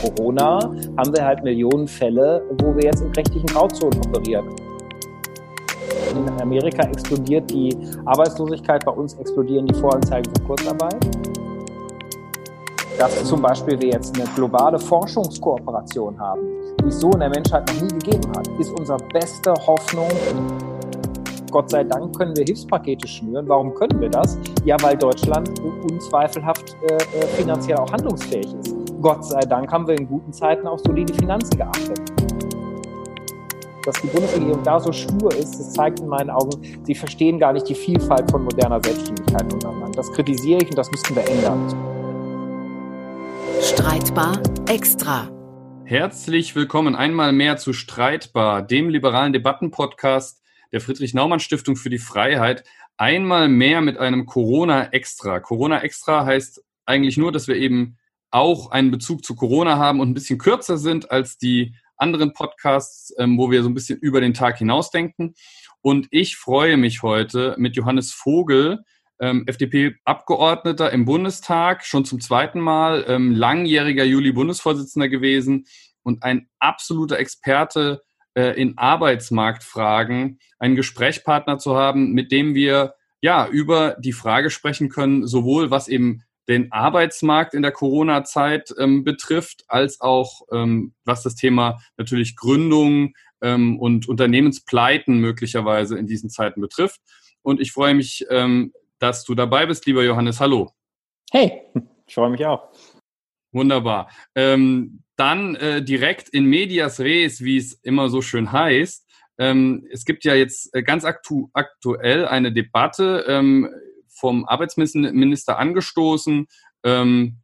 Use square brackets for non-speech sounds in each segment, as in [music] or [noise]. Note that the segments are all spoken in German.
Corona haben wir halt Millionen Fälle, wo wir jetzt in rechtlichen Grauzonen operieren. In Amerika explodiert die Arbeitslosigkeit, bei uns explodieren die Voranzeigen für Kurzarbeit. Dass zum Beispiel wir jetzt eine globale Forschungskooperation haben, die es so in der Menschheit noch nie gegeben hat, ist unsere beste Hoffnung. Gott sei Dank können wir Hilfspakete schnüren. Warum können wir das? Ja, weil Deutschland unzweifelhaft äh, äh finanziell auch handlungsfähig ist. Gott sei Dank haben wir in guten Zeiten auf solide Finanzen geachtet. Dass die Bundesregierung da so stur ist, das zeigt in meinen Augen, sie verstehen gar nicht die Vielfalt von moderner Selbstständigkeit untereinander. Das kritisiere ich und das müssten wir ändern. Streitbar extra. Herzlich willkommen einmal mehr zu Streitbar, dem liberalen Debattenpodcast der Friedrich-Naumann-Stiftung für die Freiheit. Einmal mehr mit einem Corona-Extra. Corona-Extra heißt eigentlich nur, dass wir eben auch einen Bezug zu Corona haben und ein bisschen kürzer sind als die anderen Podcasts, ähm, wo wir so ein bisschen über den Tag hinausdenken. Und ich freue mich heute mit Johannes Vogel, ähm, FDP-Abgeordneter im Bundestag, schon zum zweiten Mal, ähm, langjähriger Juli-Bundesvorsitzender gewesen und ein absoluter Experte äh, in Arbeitsmarktfragen, einen Gesprächspartner zu haben, mit dem wir ja über die Frage sprechen können, sowohl was eben den Arbeitsmarkt in der Corona-Zeit ähm, betrifft, als auch ähm, was das Thema natürlich Gründung ähm, und Unternehmenspleiten möglicherweise in diesen Zeiten betrifft. Und ich freue mich, ähm, dass du dabei bist, lieber Johannes. Hallo. Hey, ich freue mich auch. Wunderbar. Ähm, dann äh, direkt in medias res, wie es immer so schön heißt. Ähm, es gibt ja jetzt äh, ganz aktu aktuell eine Debatte vom Arbeitsminister angestoßen. Ähm,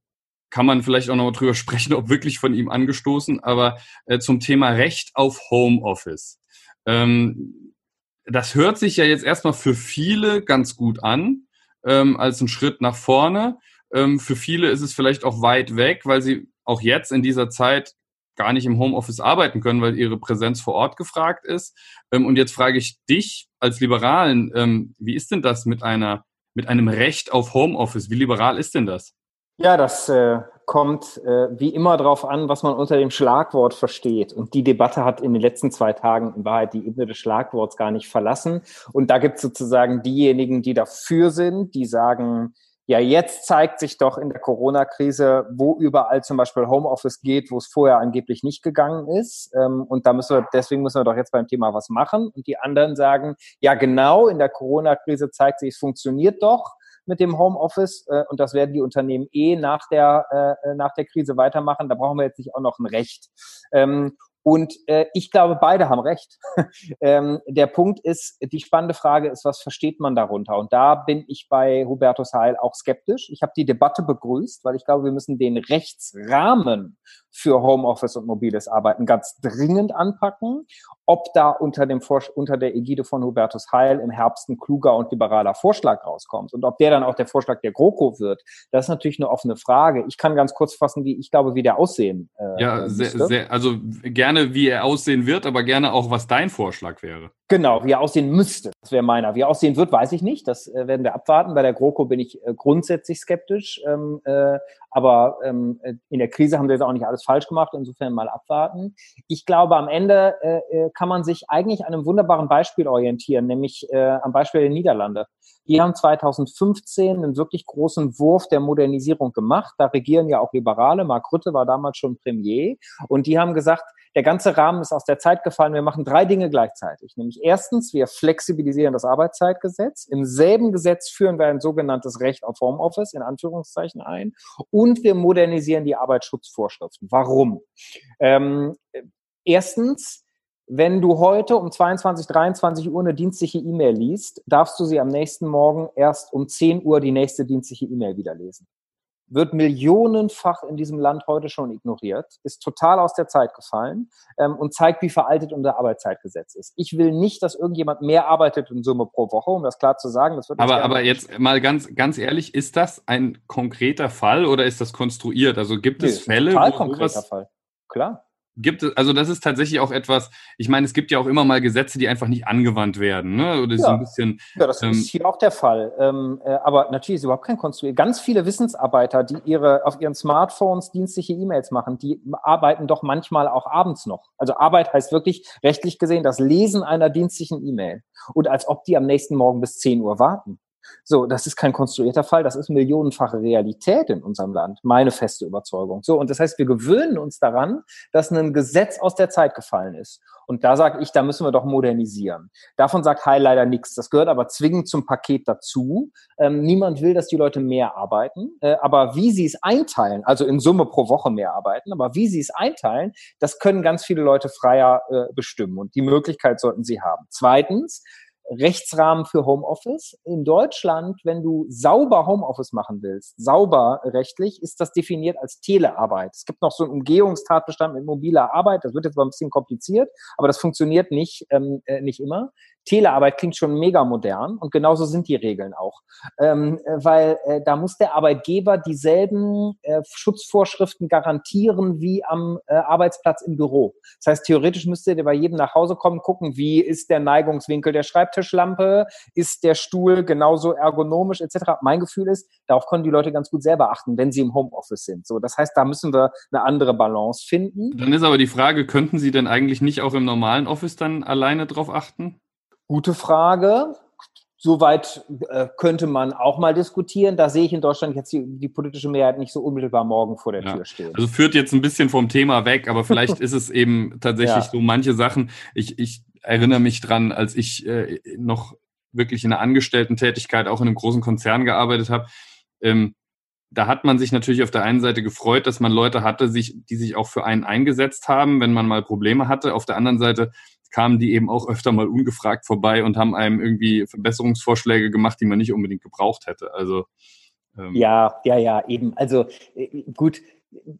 kann man vielleicht auch noch drüber [laughs] sprechen, ob wirklich von ihm angestoßen, aber äh, zum Thema Recht auf Homeoffice. Ähm, das hört sich ja jetzt erstmal für viele ganz gut an, ähm, als ein Schritt nach vorne. Ähm, für viele ist es vielleicht auch weit weg, weil sie auch jetzt in dieser Zeit gar nicht im Homeoffice arbeiten können, weil ihre Präsenz vor Ort gefragt ist. Ähm, und jetzt frage ich dich als Liberalen, ähm, wie ist denn das mit einer mit einem Recht auf Homeoffice. Wie liberal ist denn das? Ja, das äh, kommt äh, wie immer darauf an, was man unter dem Schlagwort versteht. Und die Debatte hat in den letzten zwei Tagen in Wahrheit die Ebene des Schlagworts gar nicht verlassen. Und da gibt es sozusagen diejenigen, die dafür sind, die sagen, ja, jetzt zeigt sich doch in der Corona-Krise, wo überall zum Beispiel Homeoffice geht, wo es vorher angeblich nicht gegangen ist. Ähm, und da müssen wir, deswegen müssen wir doch jetzt beim Thema was machen. Und die anderen sagen, ja, genau, in der Corona-Krise zeigt sich, es funktioniert doch mit dem Homeoffice äh, und das werden die Unternehmen eh nach der, äh, nach der Krise weitermachen. Da brauchen wir jetzt nicht auch noch ein Recht. Und äh, ich glaube, beide haben recht. [laughs] ähm, der Punkt ist, die spannende Frage ist, was versteht man darunter? Und da bin ich bei Hubertus Heil auch skeptisch. Ich habe die Debatte begrüßt, weil ich glaube, wir müssen den Rechtsrahmen für Homeoffice und mobiles Arbeiten ganz dringend anpacken. Ob da unter, dem unter der Ägide von Hubertus Heil im Herbst ein kluger und liberaler Vorschlag rauskommt und ob der dann auch der Vorschlag der GroKo wird, das ist natürlich eine offene Frage. Ich kann ganz kurz fassen, wie ich glaube, wie der aussehen äh, Ja, sehr, sehr, also gerne, wie er aussehen wird, aber gerne auch, was dein Vorschlag wäre. Genau, wie er aussehen müsste. Das wäre meiner. Wie er aussehen wird, weiß ich nicht. Das äh, werden wir abwarten. Bei der GroKo bin ich äh, grundsätzlich skeptisch. Ähm, äh, aber ähm, äh, in der Krise haben wir jetzt auch nicht alles falsch gemacht. Insofern mal abwarten. Ich glaube, am Ende äh, äh, kann man sich eigentlich an einem wunderbaren Beispiel orientieren, nämlich am Beispiel der Niederlande. Die haben 2015 einen wirklich großen Wurf der Modernisierung gemacht. Da regieren ja auch Liberale. Mark Rutte war damals schon Premier. Und die haben gesagt, der ganze Rahmen ist aus der Zeit gefallen. Wir machen drei Dinge gleichzeitig. Nämlich erstens, wir flexibilisieren das Arbeitszeitgesetz. Im selben Gesetz führen wir ein sogenanntes Recht auf Homeoffice in Anführungszeichen ein. Und wir modernisieren die Arbeitsschutzvorschriften. Warum? Ähm, erstens, wenn du heute um 22, 23 Uhr eine dienstliche E-Mail liest, darfst du sie am nächsten Morgen erst um 10 Uhr die nächste dienstliche E-Mail wieder lesen wird millionenfach in diesem Land heute schon ignoriert, ist total aus der Zeit gefallen ähm, und zeigt, wie veraltet unser Arbeitszeitgesetz ist. Ich will nicht, dass irgendjemand mehr arbeitet in Summe pro Woche, um das klar zu sagen. Das wird aber aber jetzt mal ganz, ganz ehrlich, ist das ein konkreter Fall oder ist das konstruiert? Also gibt nee, es Fälle? Total konkreter Fall. Klar. Gibt es, also das ist tatsächlich auch etwas, ich meine, es gibt ja auch immer mal Gesetze, die einfach nicht angewandt werden, ne? Oder ja. so ein bisschen. Ja, das ähm, ist hier auch der Fall. Ähm, äh, aber natürlich ist überhaupt kein Konstruiert. Ganz viele Wissensarbeiter, die ihre auf ihren Smartphones dienstliche E-Mails machen, die arbeiten doch manchmal auch abends noch. Also Arbeit heißt wirklich rechtlich gesehen das Lesen einer dienstlichen E-Mail. Und als ob die am nächsten Morgen bis 10 Uhr warten. So, das ist kein konstruierter Fall, das ist millionenfache Realität in unserem Land, meine feste Überzeugung. So, und das heißt, wir gewöhnen uns daran, dass ein Gesetz aus der Zeit gefallen ist. Und da sage ich, da müssen wir doch modernisieren. Davon sagt Heil leider nichts. Das gehört aber zwingend zum Paket dazu. Ähm, niemand will, dass die Leute mehr arbeiten. Äh, aber wie sie es einteilen, also in Summe pro Woche mehr arbeiten, aber wie sie es einteilen, das können ganz viele Leute freier äh, bestimmen. Und die Möglichkeit sollten sie haben. Zweitens, Rechtsrahmen für Homeoffice. In Deutschland, wenn du sauber Homeoffice machen willst, sauber rechtlich, ist das definiert als Telearbeit. Es gibt noch so einen Umgehungstatbestand mit mobiler Arbeit. Das wird jetzt mal ein bisschen kompliziert, aber das funktioniert nicht, ähm, äh, nicht immer. Telearbeit klingt schon mega modern und genauso sind die Regeln auch. Ähm, äh, weil äh, da muss der Arbeitgeber dieselben äh, Schutzvorschriften garantieren wie am äh, Arbeitsplatz im Büro. Das heißt, theoretisch müsste der bei jedem nach Hause kommen, gucken, wie ist der Neigungswinkel der Schreibtischlampe, ist der Stuhl genauso ergonomisch etc. Mein Gefühl ist, darauf können die Leute ganz gut selber achten, wenn sie im Homeoffice sind. So, das heißt, da müssen wir eine andere Balance finden. Dann ist aber die Frage, könnten Sie denn eigentlich nicht auch im normalen Office dann alleine drauf achten? Gute Frage. Soweit äh, könnte man auch mal diskutieren. Da sehe ich in Deutschland jetzt die, die politische Mehrheit nicht so unmittelbar morgen vor der ja. Tür stehen. Also führt jetzt ein bisschen vom Thema weg, aber vielleicht [laughs] ist es eben tatsächlich ja. so manche Sachen. Ich, ich erinnere mich dran, als ich äh, noch wirklich in einer Angestellten-Tätigkeit auch in einem großen Konzern gearbeitet habe. Ähm, da hat man sich natürlich auf der einen Seite gefreut, dass man Leute hatte, sich, die sich auch für einen eingesetzt haben, wenn man mal Probleme hatte. Auf der anderen Seite kamen die eben auch öfter mal ungefragt vorbei und haben einem irgendwie Verbesserungsvorschläge gemacht, die man nicht unbedingt gebraucht hätte. Also ähm ja, ja, ja, eben. Also äh, gut,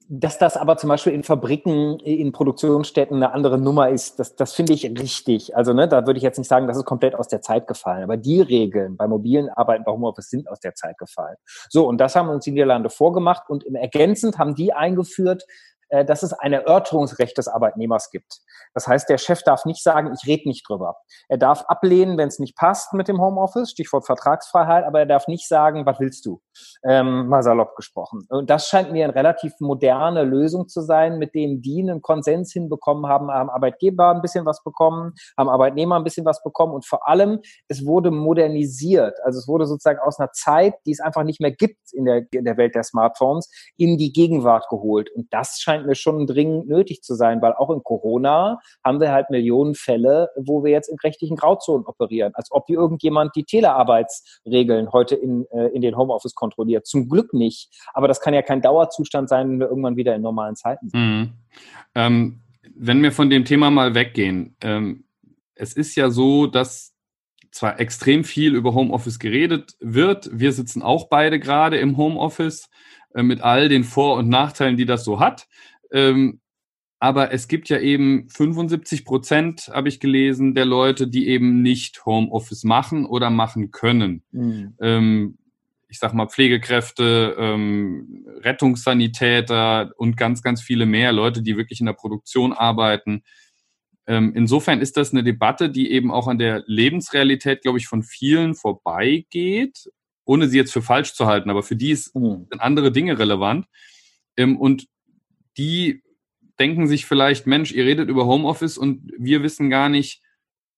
dass das aber zum Beispiel in Fabriken, in Produktionsstätten eine andere Nummer ist, das, das finde ich richtig. Also ne, da würde ich jetzt nicht sagen, das ist komplett aus der Zeit gefallen. Aber die Regeln bei mobilen Arbeiten, bei Homeoffice sind aus der Zeit gefallen. So, und das haben uns die Niederlande vorgemacht und im ergänzend haben die eingeführt, äh, dass es ein Erörterungsrecht des Arbeitnehmers gibt. Das heißt, der Chef darf nicht sagen, ich rede nicht drüber. Er darf ablehnen, wenn es nicht passt mit dem Homeoffice, Stichwort Vertragsfreiheit, aber er darf nicht sagen, was willst du? Ähm, mal salopp gesprochen. Und das scheint mir eine relativ moderne Lösung zu sein, mit dem die einen Konsens hinbekommen haben, haben Arbeitgeber ein bisschen was bekommen, haben Arbeitnehmer ein bisschen was bekommen und vor allem, es wurde modernisiert. Also es wurde sozusagen aus einer Zeit, die es einfach nicht mehr gibt in der, in der Welt der Smartphones, in die Gegenwart geholt. Und das scheint mir schon dringend nötig zu sein, weil auch in Corona haben wir halt Millionen Fälle, wo wir jetzt in rechtlichen Grauzonen operieren, als ob hier irgendjemand die Telearbeitsregeln heute in, äh, in den Homeoffice kontrolliert. Zum Glück nicht. Aber das kann ja kein Dauerzustand sein, wenn wir irgendwann wieder in normalen Zeiten sind. Mhm. Ähm, wenn wir von dem Thema mal weggehen, ähm, es ist ja so, dass zwar extrem viel über Homeoffice geredet wird. Wir sitzen auch beide gerade im Homeoffice äh, mit all den Vor- und Nachteilen, die das so hat. Ähm, aber es gibt ja eben 75 Prozent, habe ich gelesen, der Leute, die eben nicht Homeoffice machen oder machen können. Mhm. Ähm, ich sag mal Pflegekräfte, ähm, Rettungssanitäter und ganz, ganz viele mehr Leute, die wirklich in der Produktion arbeiten. Ähm, insofern ist das eine Debatte, die eben auch an der Lebensrealität, glaube ich, von vielen vorbeigeht, ohne sie jetzt für falsch zu halten, aber für die ist, mhm. sind andere Dinge relevant. Ähm, und die denken sich vielleicht, Mensch, ihr redet über Homeoffice und wir wissen gar nicht,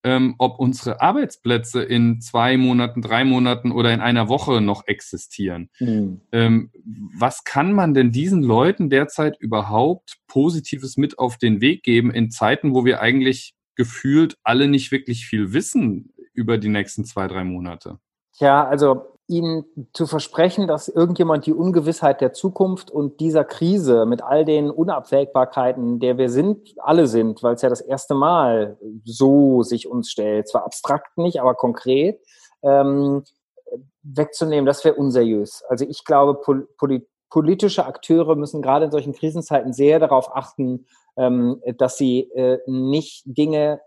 ähm, ob unsere Arbeitsplätze in zwei Monaten, drei Monaten oder in einer Woche noch existieren. Mhm. Ähm, was kann man denn diesen Leuten derzeit überhaupt Positives mit auf den Weg geben in Zeiten, wo wir eigentlich gefühlt alle nicht wirklich viel wissen über die nächsten zwei, drei Monate? Ja, also Ihnen zu versprechen, dass irgendjemand die Ungewissheit der Zukunft und dieser Krise mit all den Unabwägbarkeiten, der wir sind, alle sind, weil es ja das erste Mal so sich uns stellt, zwar abstrakt nicht, aber konkret, ähm, wegzunehmen, das wäre unseriös. Also ich glaube, pol politische Akteure müssen gerade in solchen Krisenzeiten sehr darauf achten, ähm, dass sie äh, nicht Dinge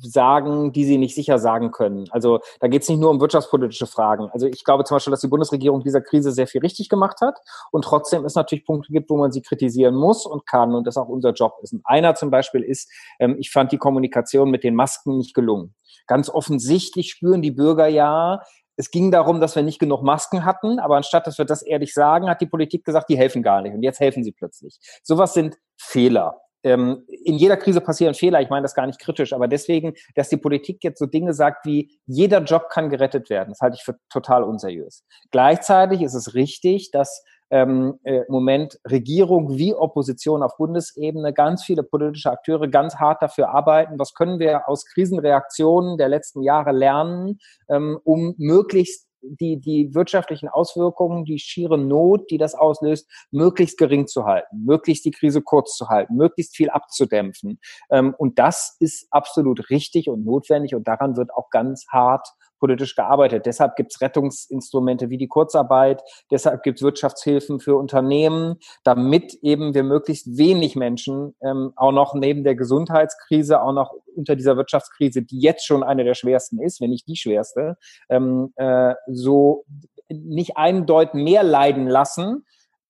sagen, die sie nicht sicher sagen können. Also da geht es nicht nur um wirtschaftspolitische Fragen. Also ich glaube zum Beispiel, dass die Bundesregierung dieser Krise sehr viel richtig gemacht hat und trotzdem es natürlich Punkte gibt, wo man sie kritisieren muss und kann und das auch unser Job ist. Und einer zum Beispiel ist, ähm, ich fand die Kommunikation mit den Masken nicht gelungen. Ganz offensichtlich spüren die Bürger ja, es ging darum, dass wir nicht genug Masken hatten, aber anstatt dass wir das ehrlich sagen, hat die Politik gesagt, die helfen gar nicht und jetzt helfen sie plötzlich. Sowas sind Fehler ähm, in jeder Krise passieren Fehler, ich meine das gar nicht kritisch, aber deswegen, dass die Politik jetzt so Dinge sagt wie, jeder Job kann gerettet werden, das halte ich für total unseriös. Gleichzeitig ist es richtig, dass ähm, äh, Moment Regierung wie Opposition auf Bundesebene, ganz viele politische Akteure ganz hart dafür arbeiten, was können wir aus Krisenreaktionen der letzten Jahre lernen, ähm, um möglichst die, die wirtschaftlichen Auswirkungen, die schiere Not, die das auslöst, möglichst gering zu halten, möglichst die Krise kurz zu halten, möglichst viel abzudämpfen. Ähm, und das ist absolut richtig und notwendig und daran wird auch ganz hart politisch gearbeitet. Deshalb gibt es Rettungsinstrumente wie die Kurzarbeit, deshalb gibt es Wirtschaftshilfen für Unternehmen, damit eben wir möglichst wenig Menschen ähm, auch noch neben der Gesundheitskrise, auch noch unter dieser Wirtschaftskrise, die jetzt schon eine der schwersten ist, wenn nicht die schwerste, ähm, äh, so nicht einen Deut mehr leiden lassen,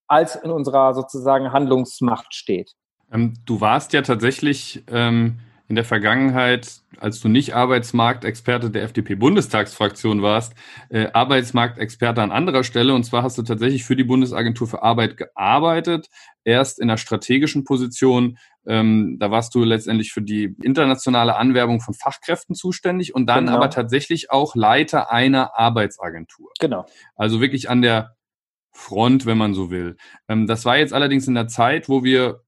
als in unserer sozusagen Handlungsmacht steht. Ähm, du warst ja tatsächlich ähm, in der Vergangenheit, als du nicht Arbeitsmarktexperte der FDP-Bundestagsfraktion warst, äh, Arbeitsmarktexperte an anderer Stelle. Und zwar hast du tatsächlich für die Bundesagentur für Arbeit gearbeitet, erst in einer strategischen Position. Ähm, da warst du letztendlich für die internationale Anwerbung von Fachkräften zuständig und dann genau. aber tatsächlich auch Leiter einer Arbeitsagentur. Genau. Also wirklich an der Front, wenn man so will. Ähm, das war jetzt allerdings in der Zeit, wo wir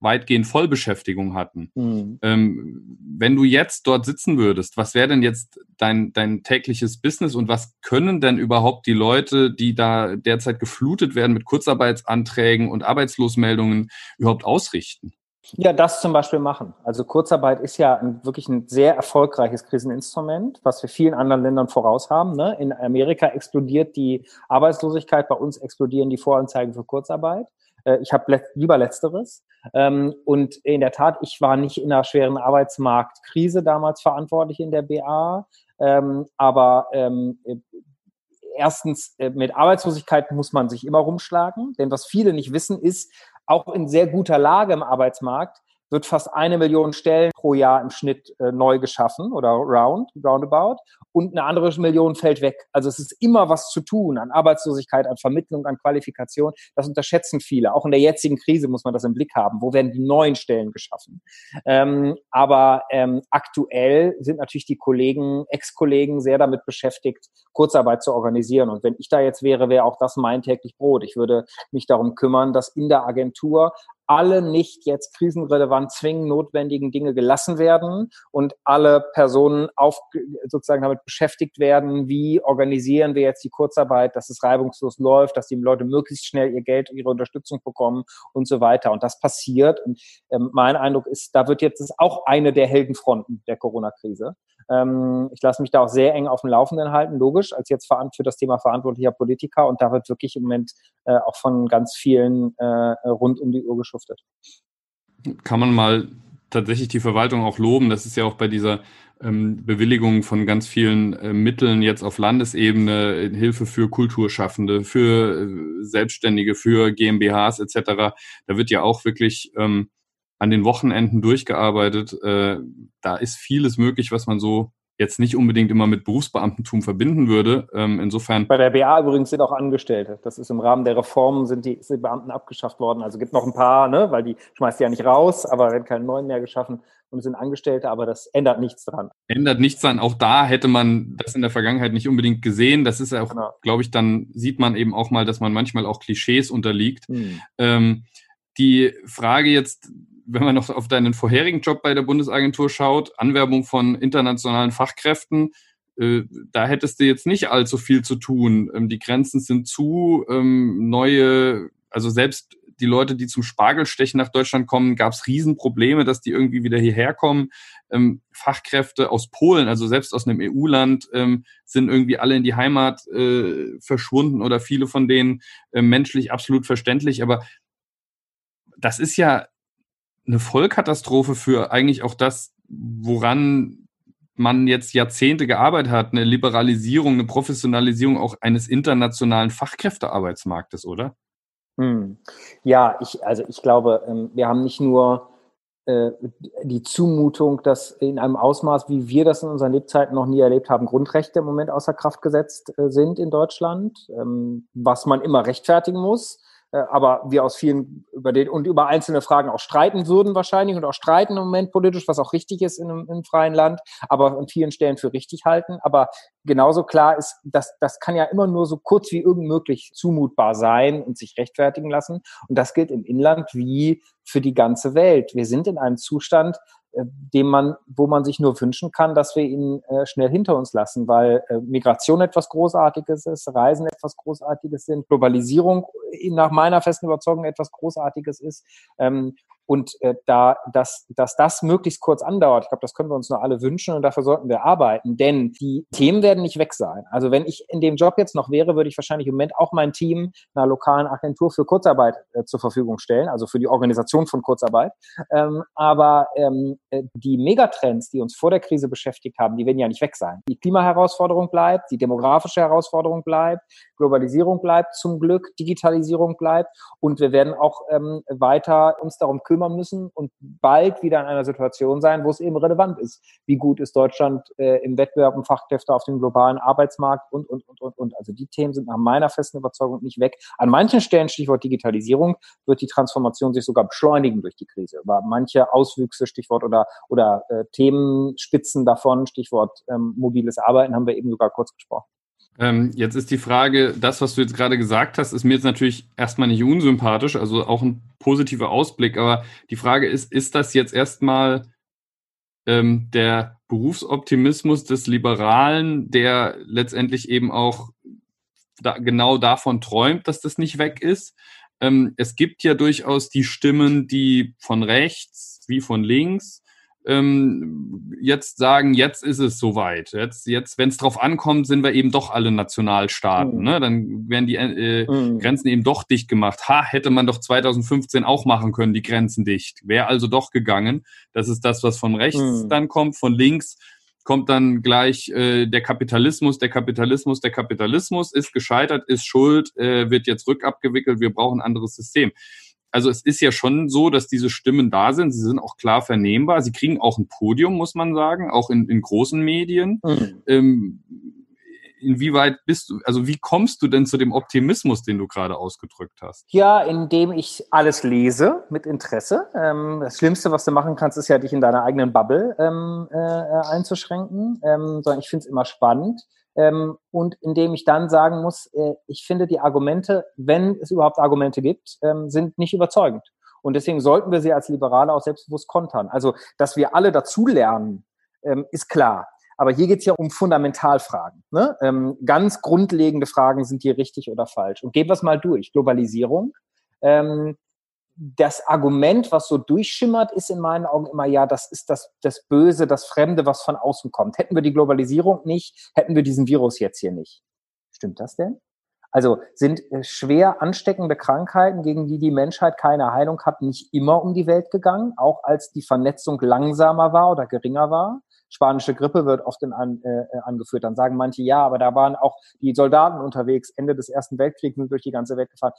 weitgehend Vollbeschäftigung hatten. Mhm. Ähm, wenn du jetzt dort sitzen würdest, was wäre denn jetzt dein, dein tägliches Business und was können denn überhaupt die Leute, die da derzeit geflutet werden mit Kurzarbeitsanträgen und Arbeitslosmeldungen, überhaupt ausrichten? Ja, das zum Beispiel machen. Also Kurzarbeit ist ja ein, wirklich ein sehr erfolgreiches Kriseninstrument, was wir vielen anderen Ländern voraus haben. Ne? In Amerika explodiert die Arbeitslosigkeit, bei uns explodieren die Voranzeigen für Kurzarbeit. Äh, ich habe let lieber Letzteres. Ähm, und in der Tat, ich war nicht in einer schweren Arbeitsmarktkrise damals verantwortlich in der BA, ähm, aber ähm, äh, erstens, äh, mit Arbeitslosigkeit muss man sich immer rumschlagen, denn was viele nicht wissen, ist, auch in sehr guter Lage im Arbeitsmarkt wird fast eine Million Stellen pro Jahr im Schnitt äh, neu geschaffen oder round, roundabout und eine andere Million fällt weg. Also es ist immer was zu tun an Arbeitslosigkeit, an Vermittlung, an Qualifikation. Das unterschätzen viele. Auch in der jetzigen Krise muss man das im Blick haben. Wo werden die neuen Stellen geschaffen? Ähm, aber ähm, aktuell sind natürlich die Kollegen, Ex-Kollegen sehr damit beschäftigt, Kurzarbeit zu organisieren. Und wenn ich da jetzt wäre, wäre auch das mein täglich Brot. Ich würde mich darum kümmern, dass in der Agentur alle nicht jetzt krisenrelevant zwingend notwendigen Dinge gelassen werden und alle Personen auf, sozusagen damit beschäftigt werden, wie organisieren wir jetzt die Kurzarbeit, dass es reibungslos läuft, dass die Leute möglichst schnell ihr Geld, ihre Unterstützung bekommen und so weiter. Und das passiert. Und ähm, mein Eindruck ist, da wird jetzt auch eine der Heldenfronten der Corona-Krise. Ähm, ich lasse mich da auch sehr eng auf dem Laufenden halten, logisch, als jetzt für das Thema verantwortlicher Politiker. Und da wird wirklich im Moment äh, auch von ganz vielen äh, rund um die Uhr geschuftet. Kann man mal tatsächlich die Verwaltung auch loben. Das ist ja auch bei dieser ähm, Bewilligung von ganz vielen äh, Mitteln jetzt auf Landesebene, äh, Hilfe für Kulturschaffende, für äh, Selbstständige, für GmbHs etc. Da wird ja auch wirklich ähm, an den Wochenenden durchgearbeitet. Äh, da ist vieles möglich, was man so jetzt nicht unbedingt immer mit Berufsbeamtentum verbinden würde. Ähm, insofern. Bei der BA übrigens sind auch Angestellte. Das ist im Rahmen der Reformen sind die, sind Beamten abgeschafft worden. Also gibt noch ein paar, ne, weil die schmeißt ja nicht raus, aber werden keine neuen mehr geschaffen und sind Angestellte, aber das ändert nichts dran. Ändert nichts dran. Auch da hätte man das in der Vergangenheit nicht unbedingt gesehen. Das ist ja auch, genau. glaube ich, dann sieht man eben auch mal, dass man manchmal auch Klischees unterliegt. Hm. Ähm, die Frage jetzt, wenn man noch auf deinen vorherigen Job bei der Bundesagentur schaut, Anwerbung von internationalen Fachkräften, äh, da hättest du jetzt nicht allzu viel zu tun. Ähm, die Grenzen sind zu, ähm, neue, also selbst die Leute, die zum Spargelstechen nach Deutschland kommen, gab es Riesenprobleme, dass die irgendwie wieder hierher kommen. Ähm, Fachkräfte aus Polen, also selbst aus einem EU-Land, sind irgendwie alle in die Heimat äh, verschwunden oder viele von denen äh, menschlich absolut verständlich. Aber das ist ja eine Vollkatastrophe für eigentlich auch das, woran man jetzt Jahrzehnte gearbeitet hat, eine Liberalisierung, eine Professionalisierung auch eines internationalen Fachkräftearbeitsmarktes, oder? Hm. Ja, ich, also ich glaube, ähm, wir haben nicht nur äh, die Zumutung, dass in einem Ausmaß, wie wir das in unseren Lebzeiten noch nie erlebt haben, Grundrechte im Moment außer Kraft gesetzt äh, sind in Deutschland, ähm, was man immer rechtfertigen muss. Äh, aber wir aus vielen über den und über einzelne Fragen auch streiten würden wahrscheinlich und auch streiten im Moment politisch, was auch richtig ist in einem, in einem freien Land, aber an vielen Stellen für richtig halten. Aber genauso klar ist, dass das kann ja immer nur so kurz wie irgend möglich zumutbar sein und sich rechtfertigen lassen. Und das gilt im Inland wie für die ganze Welt. Wir sind in einem Zustand, dem man, wo man sich nur wünschen kann, dass wir ihn äh, schnell hinter uns lassen, weil äh, Migration etwas Großartiges ist, Reisen etwas Großartiges sind, Globalisierung nach meiner festen Überzeugung etwas Großartiges ist. Ähm, und äh, da, dass, dass das möglichst kurz andauert, ich glaube, das können wir uns nur alle wünschen und dafür sollten wir arbeiten, denn die Themen werden nicht weg sein. Also wenn ich in dem Job jetzt noch wäre, würde ich wahrscheinlich im Moment auch mein Team einer lokalen Agentur für Kurzarbeit äh, zur Verfügung stellen, also für die Organisation von Kurzarbeit. Ähm, aber ähm, äh, die Megatrends, die uns vor der Krise beschäftigt haben, die werden ja nicht weg sein. Die Klimaherausforderung bleibt, die demografische Herausforderung bleibt, Globalisierung bleibt zum Glück, Digitalisierung bleibt und wir werden auch ähm, weiter uns darum kümmern, müssen und bald wieder in einer Situation sein, wo es eben relevant ist. Wie gut ist Deutschland äh, im Wettbewerb um Fachkräfte auf dem globalen Arbeitsmarkt und, und, und, und, und. Also die Themen sind nach meiner festen Überzeugung nicht weg. An manchen Stellen, Stichwort Digitalisierung, wird die Transformation sich sogar beschleunigen durch die Krise. Aber manche Auswüchse, Stichwort oder, oder äh, Themenspitzen davon, Stichwort ähm, mobiles Arbeiten, haben wir eben sogar kurz gesprochen. Ähm, jetzt ist die Frage, das, was du jetzt gerade gesagt hast, ist mir jetzt natürlich erstmal nicht unsympathisch, also auch ein positiver Ausblick, aber die Frage ist, ist das jetzt erstmal ähm, der Berufsoptimismus des Liberalen, der letztendlich eben auch da, genau davon träumt, dass das nicht weg ist? Ähm, es gibt ja durchaus die Stimmen, die von rechts wie von links ähm, jetzt sagen, jetzt ist es soweit. Jetzt, jetzt wenn es drauf ankommt, sind wir eben doch alle Nationalstaaten. Mhm. Ne? Dann werden die äh, mhm. Grenzen eben doch dicht gemacht. Ha, hätte man doch 2015 auch machen können, die Grenzen dicht. Wäre also doch gegangen. Das ist das, was von rechts mhm. dann kommt. Von links kommt dann gleich äh, der Kapitalismus, der Kapitalismus, der Kapitalismus ist gescheitert, ist schuld, äh, wird jetzt rückabgewickelt, wir brauchen ein anderes System also es ist ja schon so, dass diese Stimmen da sind. Sie sind auch klar vernehmbar. Sie kriegen auch ein Podium, muss man sagen, auch in, in großen Medien. Mhm. Ähm, inwieweit bist du, also wie kommst du denn zu dem Optimismus, den du gerade ausgedrückt hast? Ja, indem ich alles lese mit Interesse. Ähm, das Schlimmste, was du machen kannst, ist ja dich in deiner eigenen Bubble ähm, äh, einzuschränken, ähm, sondern ich finde es immer spannend ähm, und indem ich dann sagen muss, äh, ich finde die Argumente, wenn es überhaupt Argumente gibt, ähm, sind nicht überzeugend. Und deswegen sollten wir sie als Liberale auch selbstbewusst kontern. Also, dass wir alle dazulernen, ähm, ist klar. Aber hier geht es ja um Fundamentalfragen. Ne? Ähm, ganz grundlegende Fragen, sind die richtig oder falsch? Und gehen wir es mal durch. Globalisierung. Ähm, das Argument, was so durchschimmert, ist in meinen Augen immer, ja, das ist das, das Böse, das Fremde, was von außen kommt. Hätten wir die Globalisierung nicht, hätten wir diesen Virus jetzt hier nicht. Stimmt das denn? Also sind äh, schwer ansteckende Krankheiten, gegen die die Menschheit keine Heilung hat, nicht immer um die Welt gegangen, auch als die Vernetzung langsamer war oder geringer war? Spanische Grippe wird oft in, an, äh, äh, angeführt. Dann sagen manche, ja, aber da waren auch die Soldaten unterwegs, Ende des Ersten Weltkriegs sind durch die ganze Welt gefahren.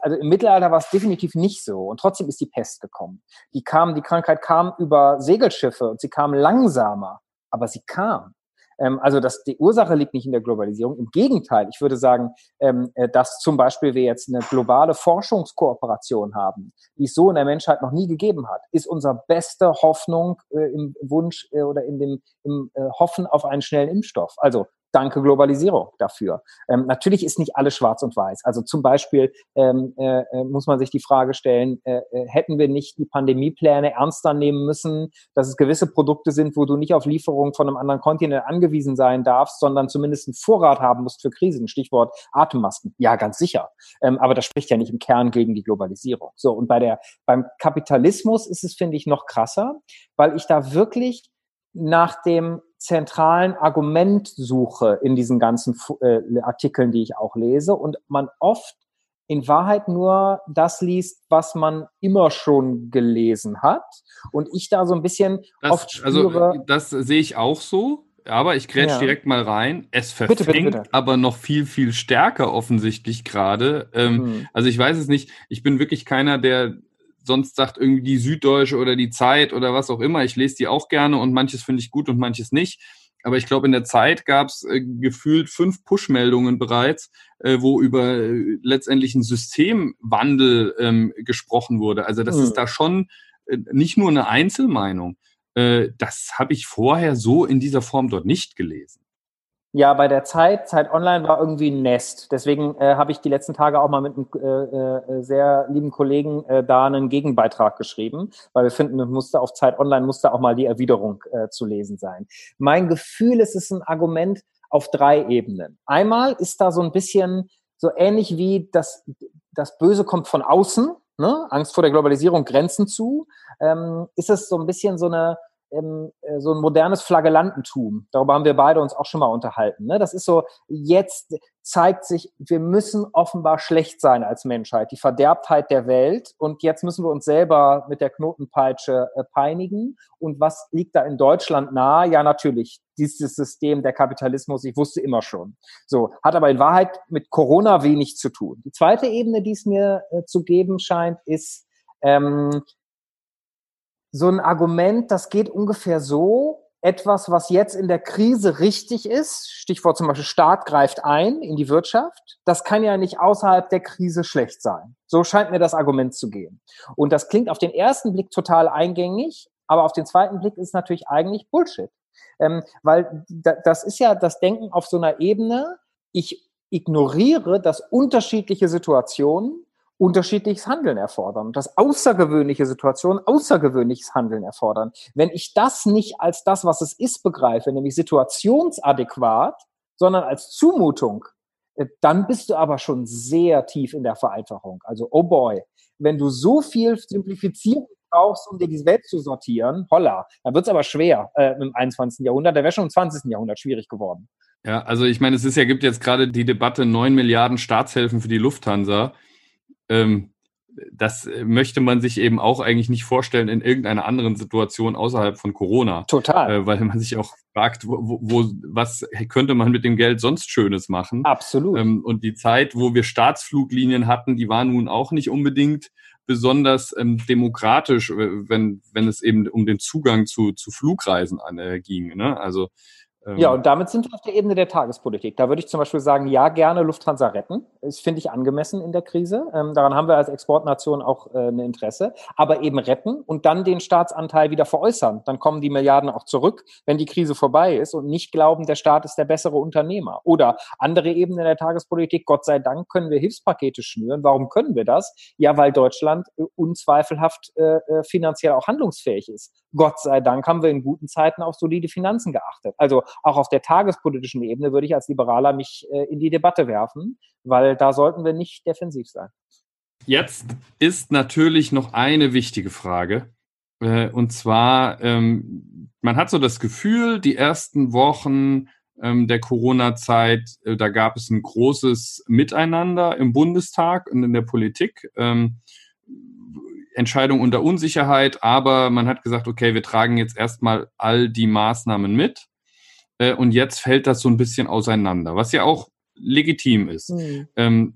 Also im Mittelalter war es definitiv nicht so. Und trotzdem ist die Pest gekommen. Die kam, die Krankheit kam über Segelschiffe und sie kam langsamer, aber sie kam. Ähm, also das, die Ursache liegt nicht in der Globalisierung. Im Gegenteil, ich würde sagen, ähm, äh, dass zum Beispiel wir jetzt eine globale Forschungskooperation haben, die es so in der Menschheit noch nie gegeben hat, ist unsere beste Hoffnung äh, im Wunsch äh, oder in dem im Hoffen auf einen schnellen Impfstoff. Also danke Globalisierung dafür. Ähm, natürlich ist nicht alles schwarz und weiß. Also zum Beispiel ähm, äh, äh, muss man sich die Frage stellen, äh, äh, hätten wir nicht die Pandemiepläne ernster nehmen müssen, dass es gewisse Produkte sind, wo du nicht auf Lieferungen von einem anderen Kontinent angewiesen sein darfst, sondern zumindest einen Vorrat haben musst für Krisen. Stichwort Atemmasken. Ja, ganz sicher. Ähm, aber das spricht ja nicht im Kern gegen die Globalisierung. So, und bei der, beim Kapitalismus ist es, finde ich, noch krasser, weil ich da wirklich nach dem zentralen Argument suche in diesen ganzen äh, Artikeln, die ich auch lese und man oft in Wahrheit nur das liest, was man immer schon gelesen hat. Und ich da so ein bisschen das, oft also, spüre. Also das sehe ich auch so. Aber ich grätsch ja. direkt mal rein. Es verfängt bitte, bitte, bitte. aber noch viel, viel stärker offensichtlich gerade. Ähm, hm. Also ich weiß es nicht. Ich bin wirklich keiner, der sonst sagt irgendwie die Süddeutsche oder die Zeit oder was auch immer. Ich lese die auch gerne und manches finde ich gut und manches nicht. Aber ich glaube, in der Zeit gab es äh, gefühlt fünf Push-Meldungen bereits, äh, wo über äh, letztendlich einen Systemwandel ähm, gesprochen wurde. Also das mhm. ist da schon äh, nicht nur eine Einzelmeinung. Äh, das habe ich vorher so in dieser Form dort nicht gelesen. Ja, bei der Zeit, Zeit Online war irgendwie ein Nest. Deswegen äh, habe ich die letzten Tage auch mal mit einem äh, äh, sehr lieben Kollegen äh, da einen Gegenbeitrag geschrieben, weil wir finden, musste auf Zeit Online musste auch mal die Erwiderung äh, zu lesen sein. Mein Gefühl ist, es ist ein Argument auf drei Ebenen. Einmal ist da so ein bisschen so ähnlich wie das, das Böse kommt von außen, ne? Angst vor der Globalisierung, Grenzen zu, ähm, ist es so ein bisschen so eine ähm, äh, so ein modernes Flagellantentum. Darüber haben wir beide uns auch schon mal unterhalten. Ne? Das ist so, jetzt zeigt sich, wir müssen offenbar schlecht sein als Menschheit, die Verderbtheit der Welt. Und jetzt müssen wir uns selber mit der Knotenpeitsche äh, peinigen. Und was liegt da in Deutschland nahe? Ja, natürlich, dieses System der Kapitalismus, ich wusste immer schon. So, hat aber in Wahrheit mit Corona wenig zu tun. Die zweite Ebene, die es mir äh, zu geben scheint, ist, ähm, so ein Argument, das geht ungefähr so, etwas, was jetzt in der Krise richtig ist, Stichwort zum Beispiel Staat greift ein in die Wirtschaft, das kann ja nicht außerhalb der Krise schlecht sein. So scheint mir das Argument zu gehen. Und das klingt auf den ersten Blick total eingängig, aber auf den zweiten Blick ist natürlich eigentlich Bullshit. Ähm, weil das ist ja das Denken auf so einer Ebene, ich ignoriere, dass unterschiedliche Situationen unterschiedliches Handeln erfordern und dass außergewöhnliche Situationen außergewöhnliches Handeln erfordern. Wenn ich das nicht als das, was es ist, begreife, nämlich situationsadäquat, sondern als Zumutung, äh, dann bist du aber schon sehr tief in der Vereinfachung. Also, oh boy, wenn du so viel Simplifizierung brauchst, um dir die Welt zu sortieren, holla, dann wird es aber schwer äh, im 21. Jahrhundert. Der wäre schon im 20. Jahrhundert schwierig geworden. Ja, also ich meine, es ist ja, gibt jetzt gerade die Debatte 9 Milliarden Staatshilfen für die Lufthansa ähm, das möchte man sich eben auch eigentlich nicht vorstellen in irgendeiner anderen Situation außerhalb von Corona. Total. Äh, weil man sich auch fragt, wo, wo, was könnte man mit dem Geld sonst Schönes machen? Absolut. Ähm, und die Zeit, wo wir Staatsfluglinien hatten, die war nun auch nicht unbedingt besonders ähm, demokratisch, wenn, wenn es eben um den Zugang zu, zu Flugreisen an, äh, ging. Ne? Also ja, ähm. und damit sind wir auf der Ebene der Tagespolitik. Da würde ich zum Beispiel sagen, ja, gerne Lufthansa retten. Das finde ich angemessen in der Krise. Ähm, daran haben wir als Exportnation auch äh, ein Interesse. Aber eben retten und dann den Staatsanteil wieder veräußern. Dann kommen die Milliarden auch zurück, wenn die Krise vorbei ist und nicht glauben, der Staat ist der bessere Unternehmer. Oder andere Ebene der Tagespolitik, Gott sei Dank können wir Hilfspakete schnüren. Warum können wir das? Ja, weil Deutschland äh, unzweifelhaft äh, äh finanziell auch handlungsfähig ist. Gott sei Dank haben wir in guten Zeiten auf solide Finanzen geachtet. Also auch auf der tagespolitischen Ebene würde ich als Liberaler mich äh, in die Debatte werfen, weil da sollten wir nicht defensiv sein. Jetzt ist natürlich noch eine wichtige Frage. Äh, und zwar, ähm, man hat so das Gefühl, die ersten Wochen ähm, der Corona-Zeit, äh, da gab es ein großes Miteinander im Bundestag und in der Politik. Ähm, Entscheidung unter Unsicherheit, aber man hat gesagt, okay, wir tragen jetzt erstmal all die Maßnahmen mit äh, und jetzt fällt das so ein bisschen auseinander, was ja auch legitim ist. Mhm. Ähm,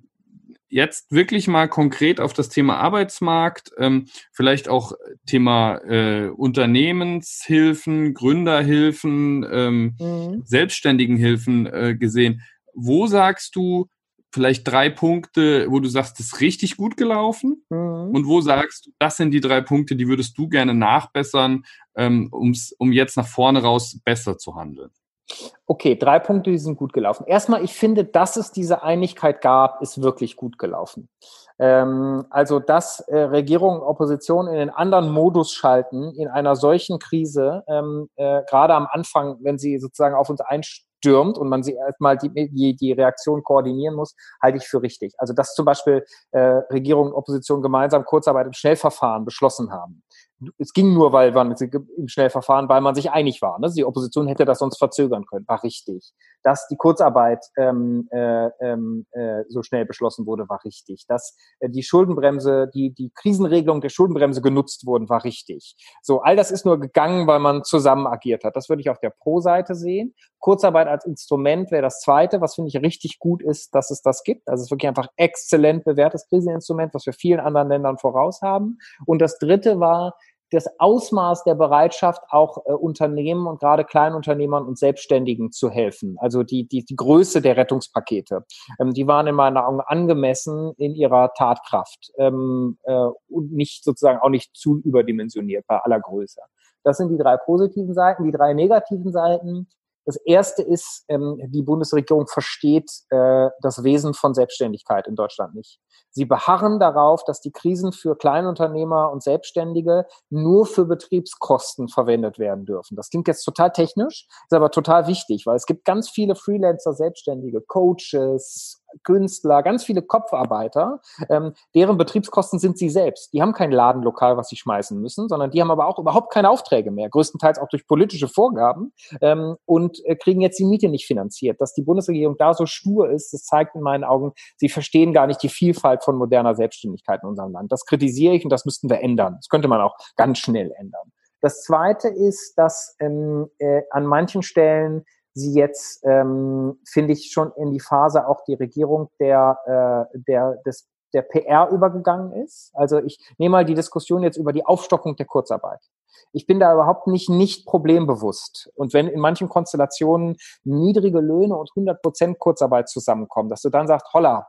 jetzt wirklich mal konkret auf das Thema Arbeitsmarkt, ähm, vielleicht auch Thema äh, Unternehmenshilfen, Gründerhilfen, ähm, mhm. Selbstständigenhilfen äh, gesehen. Wo sagst du, vielleicht drei Punkte, wo du sagst, das ist richtig gut gelaufen? Mhm. Und wo sagst du, das sind die drei Punkte, die würdest du gerne nachbessern, ähm, um jetzt nach vorne raus besser zu handeln? Okay, drei Punkte, die sind gut gelaufen. Erstmal, ich finde, dass es diese Einigkeit gab, ist wirklich gut gelaufen. Ähm, also, dass äh, Regierung und Opposition in den anderen Modus schalten in einer solchen Krise, ähm, äh, gerade am Anfang, wenn sie sozusagen auf uns einstellen, stürmt und man sie erstmal die, die, die Reaktion koordinieren muss, halte ich für richtig. Also dass zum Beispiel äh, Regierung und Opposition gemeinsam Kurzarbeit im Schnellverfahren beschlossen haben. Es ging nur, weil man im Schnellverfahren, weil man sich einig war. Ne? Die Opposition hätte das sonst verzögern können, war richtig. Dass die Kurzarbeit ähm, äh, ähm, äh, so schnell beschlossen wurde, war richtig. Dass äh, die Schuldenbremse, die, die Krisenregelung der Schuldenbremse genutzt wurden, war richtig. So, all das ist nur gegangen, weil man zusammen agiert hat. Das würde ich auf der Pro-Seite sehen. Kurzarbeit als Instrument wäre das zweite, was finde ich richtig gut ist, dass es das gibt. Also es ist wirklich einfach exzellent bewährtes Kriseninstrument, was wir vielen anderen Ländern voraus haben. Und das dritte war, das Ausmaß der Bereitschaft, auch äh, Unternehmen und gerade Kleinunternehmern und Selbstständigen zu helfen. Also die, die, die Größe der Rettungspakete, ähm, die waren in meinen Augen angemessen in ihrer Tatkraft ähm, äh, und nicht sozusagen auch nicht zu überdimensioniert bei aller Größe. Das sind die drei positiven Seiten. Die drei negativen Seiten das erste ist, ähm, die Bundesregierung versteht äh, das Wesen von Selbstständigkeit in Deutschland nicht. Sie beharren darauf, dass die Krisen für Kleinunternehmer und Selbstständige nur für Betriebskosten verwendet werden dürfen. Das klingt jetzt total technisch, ist aber total wichtig, weil es gibt ganz viele Freelancer, Selbstständige, Coaches, Künstler, ganz viele Kopfarbeiter, ähm, deren Betriebskosten sind sie selbst. Die haben kein Ladenlokal, was sie schmeißen müssen, sondern die haben aber auch überhaupt keine Aufträge mehr, größtenteils auch durch politische Vorgaben ähm, und äh, kriegen jetzt die Miete nicht finanziert. Dass die Bundesregierung da so stur ist, das zeigt in meinen Augen, sie verstehen gar nicht die Vielfalt von moderner Selbstständigkeit in unserem Land. Das kritisiere ich und das müssten wir ändern. Das könnte man auch ganz schnell ändern. Das Zweite ist, dass ähm, äh, an manchen Stellen sie jetzt, ähm, finde ich, schon in die Phase auch die Regierung der, äh, der, des, der PR übergegangen ist. Also ich nehme mal die Diskussion jetzt über die Aufstockung der Kurzarbeit. Ich bin da überhaupt nicht nicht problembewusst. Und wenn in manchen Konstellationen niedrige Löhne und 100 Prozent Kurzarbeit zusammenkommen, dass du dann sagst, holla,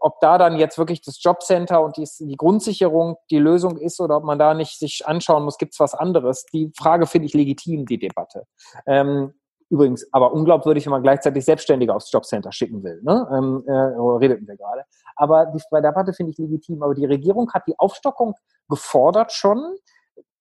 ob da dann jetzt wirklich das Jobcenter und die, die, Grundsicherung die Lösung ist oder ob man da nicht sich anschauen muss, gibt es was anderes. Die Frage finde ich legitim, die Debatte. Ähm, Übrigens, aber unglaubwürdig, wenn man gleichzeitig Selbstständige aufs Jobcenter schicken will. Ne? Ähm, äh, redeten wir gerade. Aber die Debatte finde ich legitim. Aber die Regierung hat die Aufstockung gefordert schon,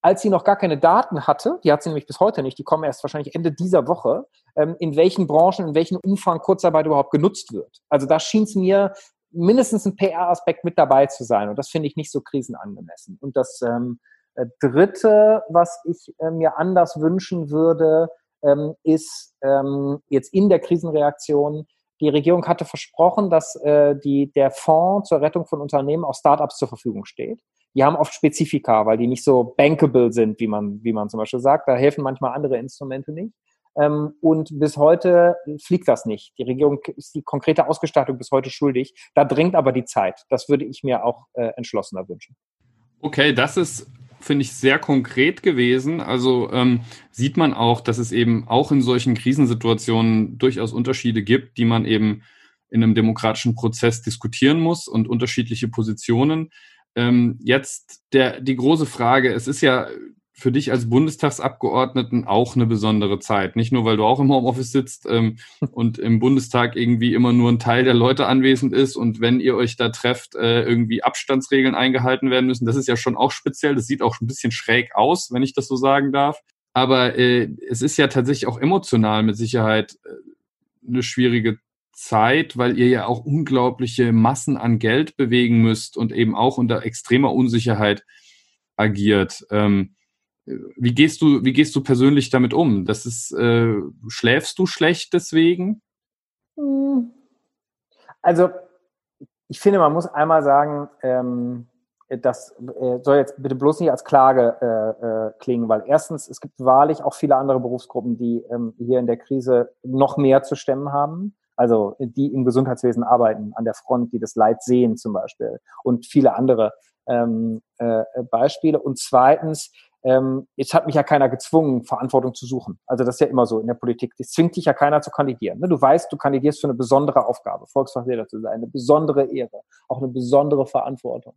als sie noch gar keine Daten hatte, die hat sie nämlich bis heute nicht, die kommen erst wahrscheinlich Ende dieser Woche, ähm, in welchen Branchen, in welchem Umfang Kurzarbeit überhaupt genutzt wird. Also da schien es mir mindestens ein PR-Aspekt mit dabei zu sein. Und das finde ich nicht so krisenangemessen. Und das ähm, äh, Dritte, was ich äh, mir anders wünschen würde, ähm, ist ähm, jetzt in der Krisenreaktion, die Regierung hatte versprochen, dass äh, die, der Fonds zur Rettung von Unternehmen auch Startups zur Verfügung steht. Die haben oft Spezifika, weil die nicht so bankable sind, wie man, wie man zum Beispiel sagt. Da helfen manchmal andere Instrumente nicht. Ähm, und bis heute fliegt das nicht. Die Regierung ist die konkrete Ausgestattung bis heute schuldig. Da dringt aber die Zeit. Das würde ich mir auch äh, entschlossener wünschen. Okay, das ist finde ich, sehr konkret gewesen. Also ähm, sieht man auch, dass es eben auch in solchen Krisensituationen durchaus Unterschiede gibt, die man eben in einem demokratischen Prozess diskutieren muss und unterschiedliche Positionen. Ähm, jetzt der, die große Frage, es ist ja für dich als Bundestagsabgeordneten auch eine besondere Zeit. Nicht nur, weil du auch im Homeoffice sitzt ähm, [laughs] und im Bundestag irgendwie immer nur ein Teil der Leute anwesend ist und wenn ihr euch da trefft, äh, irgendwie Abstandsregeln eingehalten werden müssen. Das ist ja schon auch speziell. Das sieht auch ein bisschen schräg aus, wenn ich das so sagen darf. Aber äh, es ist ja tatsächlich auch emotional mit Sicherheit äh, eine schwierige Zeit, weil ihr ja auch unglaubliche Massen an Geld bewegen müsst und eben auch unter extremer Unsicherheit agiert. Ähm, wie gehst du, wie gehst du persönlich damit um? Das ist, äh, schläfst du schlecht deswegen? Hm. Also, ich finde, man muss einmal sagen, ähm, das äh, soll jetzt bitte bloß nicht als Klage äh, äh, klingen, weil erstens, es gibt wahrlich auch viele andere Berufsgruppen, die ähm, hier in der Krise noch mehr zu stemmen haben. Also die im Gesundheitswesen arbeiten, an der Front, die das Leid sehen zum Beispiel und viele andere ähm, äh, Beispiele. Und zweitens, ähm, jetzt hat mich ja keiner gezwungen, Verantwortung zu suchen. Also das ist ja immer so in der Politik. Es zwingt dich ja keiner zu kandidieren. Ne? Du weißt, du kandidierst für eine besondere Aufgabe, Volksvertreter zu sein, eine besondere Ehre, auch eine besondere Verantwortung.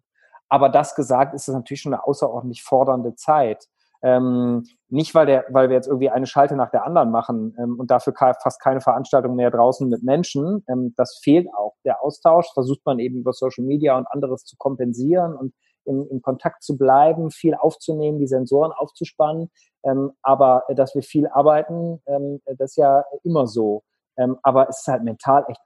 Aber das gesagt, ist es natürlich schon eine außerordentlich fordernde Zeit. Ähm, nicht, weil, der, weil wir jetzt irgendwie eine Schalte nach der anderen machen ähm, und dafür fast keine Veranstaltung mehr draußen mit Menschen. Ähm, das fehlt auch. Der Austausch versucht man eben über Social Media und anderes zu kompensieren und in, in Kontakt zu bleiben, viel aufzunehmen, die Sensoren aufzuspannen. Ähm, aber äh, dass wir viel arbeiten, ähm, das ist ja immer so. Ähm, aber es ist halt mental echt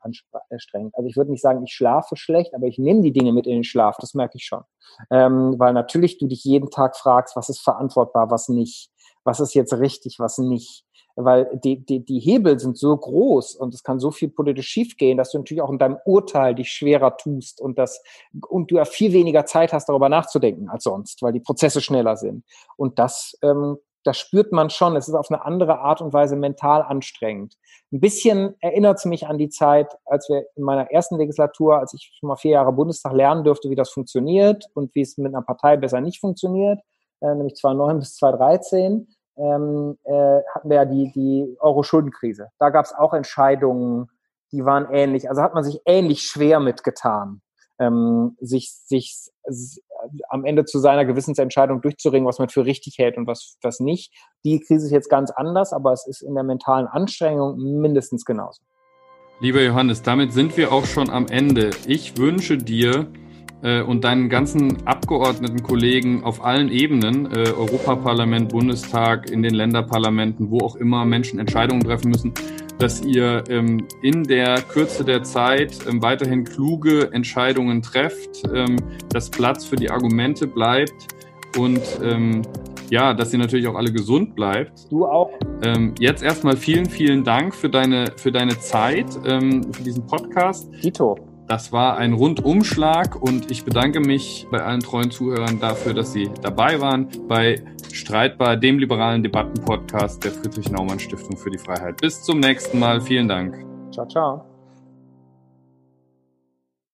anstrengend. Also ich würde nicht sagen, ich schlafe schlecht, aber ich nehme die Dinge mit in den Schlaf, das merke ich schon. Ähm, weil natürlich du dich jeden Tag fragst, was ist verantwortbar, was nicht, was ist jetzt richtig, was nicht. Weil die, die, die Hebel sind so groß und es kann so viel politisch schiefgehen, dass du natürlich auch in deinem Urteil dich schwerer tust und das und du ja viel weniger Zeit hast, darüber nachzudenken als sonst, weil die Prozesse schneller sind. Und das ähm, das spürt man schon. Es ist auf eine andere Art und Weise mental anstrengend. Ein bisschen erinnert es mich an die Zeit, als wir in meiner ersten Legislatur, als ich schon mal vier Jahre Bundestag lernen durfte, wie das funktioniert und wie es mit einer Partei besser nicht funktioniert, äh, nämlich 2009 [laughs] bis 2013, ähm, äh, hatten wir ja die, die Euro-Schuldenkrise. Da gab es auch Entscheidungen, die waren ähnlich. Also hat man sich ähnlich schwer mitgetan ähm, sich, sich am Ende zu seiner Gewissensentscheidung durchzuringen, was man für richtig hält und was, was nicht. Die Krise ist jetzt ganz anders, aber es ist in der mentalen Anstrengung mindestens genauso. Lieber Johannes, damit sind wir auch schon am Ende. Ich wünsche dir und deinen ganzen Abgeordnetenkollegen auf allen Ebenen, äh, Europaparlament, Bundestag, in den Länderparlamenten, wo auch immer Menschen Entscheidungen treffen müssen, dass ihr ähm, in der Kürze der Zeit ähm, weiterhin kluge Entscheidungen trefft, ähm, dass Platz für die Argumente bleibt und ähm, ja, dass ihr natürlich auch alle gesund bleibt. Du auch. Ähm, jetzt erstmal vielen, vielen Dank für deine, für deine Zeit, ähm, für diesen Podcast. Tito. Das war ein Rundumschlag und ich bedanke mich bei allen treuen Zuhörern dafür, dass sie dabei waren bei Streitbar, dem liberalen Debattenpodcast der Friedrich Naumann Stiftung für die Freiheit. Bis zum nächsten Mal. Vielen Dank. Ciao, ciao.